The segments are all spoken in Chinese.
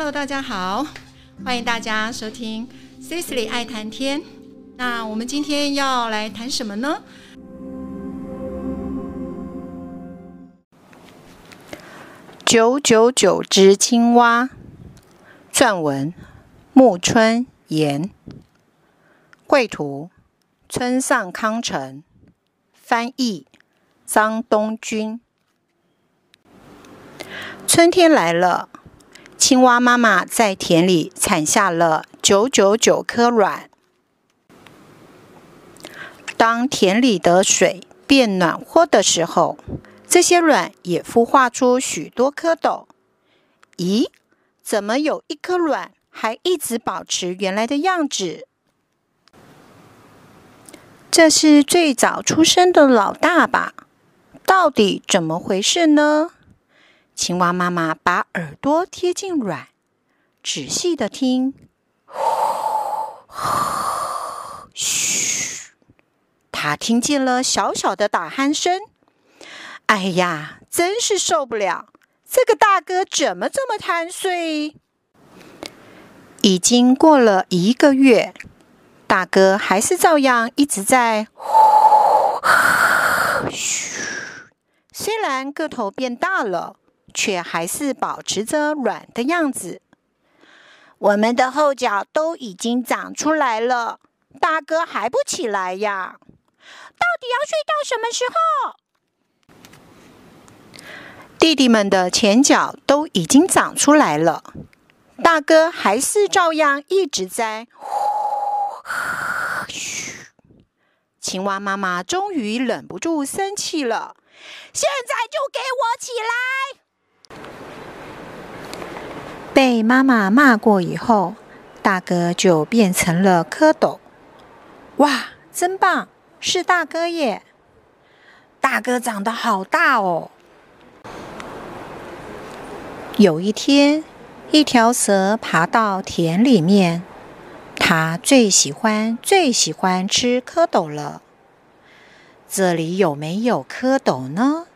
Hello，大家好，欢迎大家收听 Cecily 爱谈天。那我们今天要来谈什么呢？九九九只青蛙，撰文木村言，绘图村上康成，翻译张东君。春天来了，青蛙妈妈在田里产下了九九九颗卵。当田里的水变暖和的时候，这些卵也孵化出许多蝌蚪。咦，怎么有一颗卵还一直保持原来的样子？这是最早出生的老大吧？到底怎么回事呢？青蛙妈妈把耳朵贴近卵，仔细的听。嘘，它听见了小小的打鼾声。哎呀，真是受不了！这个大哥怎么这么贪睡？已经过了一个月，大哥还是照样一直在呼嘘。虽然个头变大了，却还是保持着软的样子。我们的后脚都已经长出来了，大哥还不起来呀？到底要睡到什么时候？弟弟们的前脚都已经长出来了，大哥还是照样一直在呼嘘。青蛙妈妈终于忍不住生气了：“现在就给我起来！”被妈妈骂过以后，大哥就变成了蝌蚪。哇，真棒！是大哥耶！大哥长得好大哦。有一天，一条蛇爬到田里面，它最喜欢最喜欢吃蝌蚪了。这里有没有蝌蚪呢？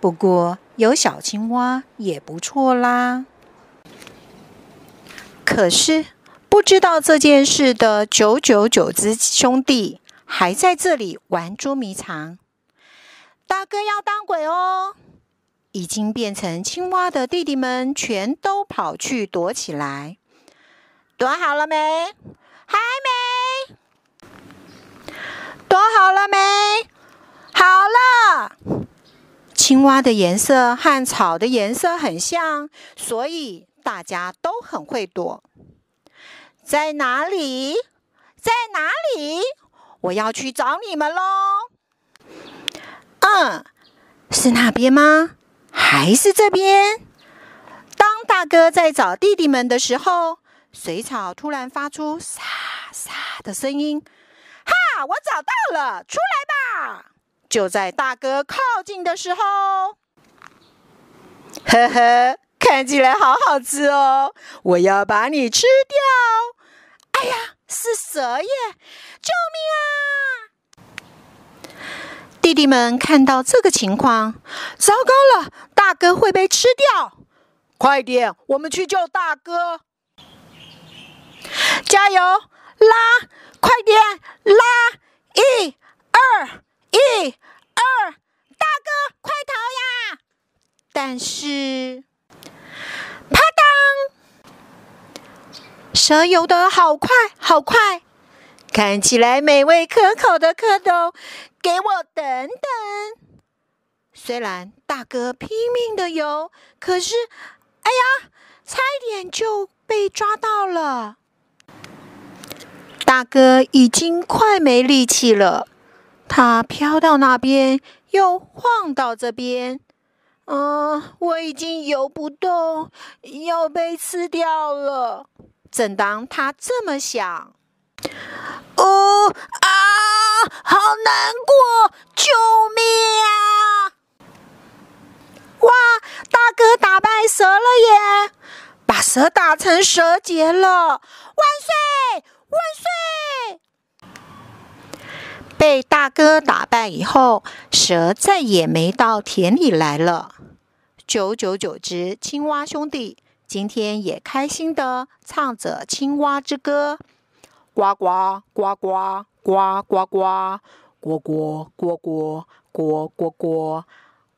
不过有小青蛙也不错啦。可是不知道这件事的九九九只兄弟还在这里玩捉迷藏。大哥要当鬼哦！已经变成青蛙的弟弟们全都跑去躲起来。躲好了没？还没。躲好了没？好了。青蛙的颜色和草的颜色很像，所以大家都很会躲。在哪里？在哪里？我要去找你们喽。嗯，是那边吗？还是这边。当大哥在找弟弟们的时候，水草突然发出沙沙的声音。哈！我找到了，出来吧！就在大哥靠近的时候，呵呵，看起来好好吃哦！我要把你吃掉！哎呀，是蛇耶！救命啊！弟弟们看到这个情况，糟糕了，大哥会被吃掉！快点，我们去救大哥！加油，拉，快点，拉！一、二，一、二，大哥，快逃呀！但是，啪当，蛇游得好快，好快！看起来美味可口的蝌蚪。给我等等！虽然大哥拼命的游，可是，哎呀，差一点就被抓到了。大哥已经快没力气了，他飘到那边，又晃到这边。嗯，我已经游不动，要被吃掉了。正当他这么想，哦啊！好难过，救命啊！哇，大哥打败蛇了耶，把蛇打成蛇结了！万岁，万岁！被大哥打败以后，蛇再也没到田里来了。九九九只青蛙兄弟今天也开心的唱着青蛙之歌，呱呱呱呱呱呱呱，呱呱呱呱呱呱呱，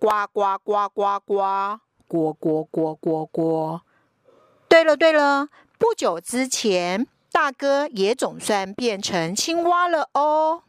呱呱呱呱呱，呱呱呱呱呱。对了对了，不久之前，大哥也总算变成青蛙了哦。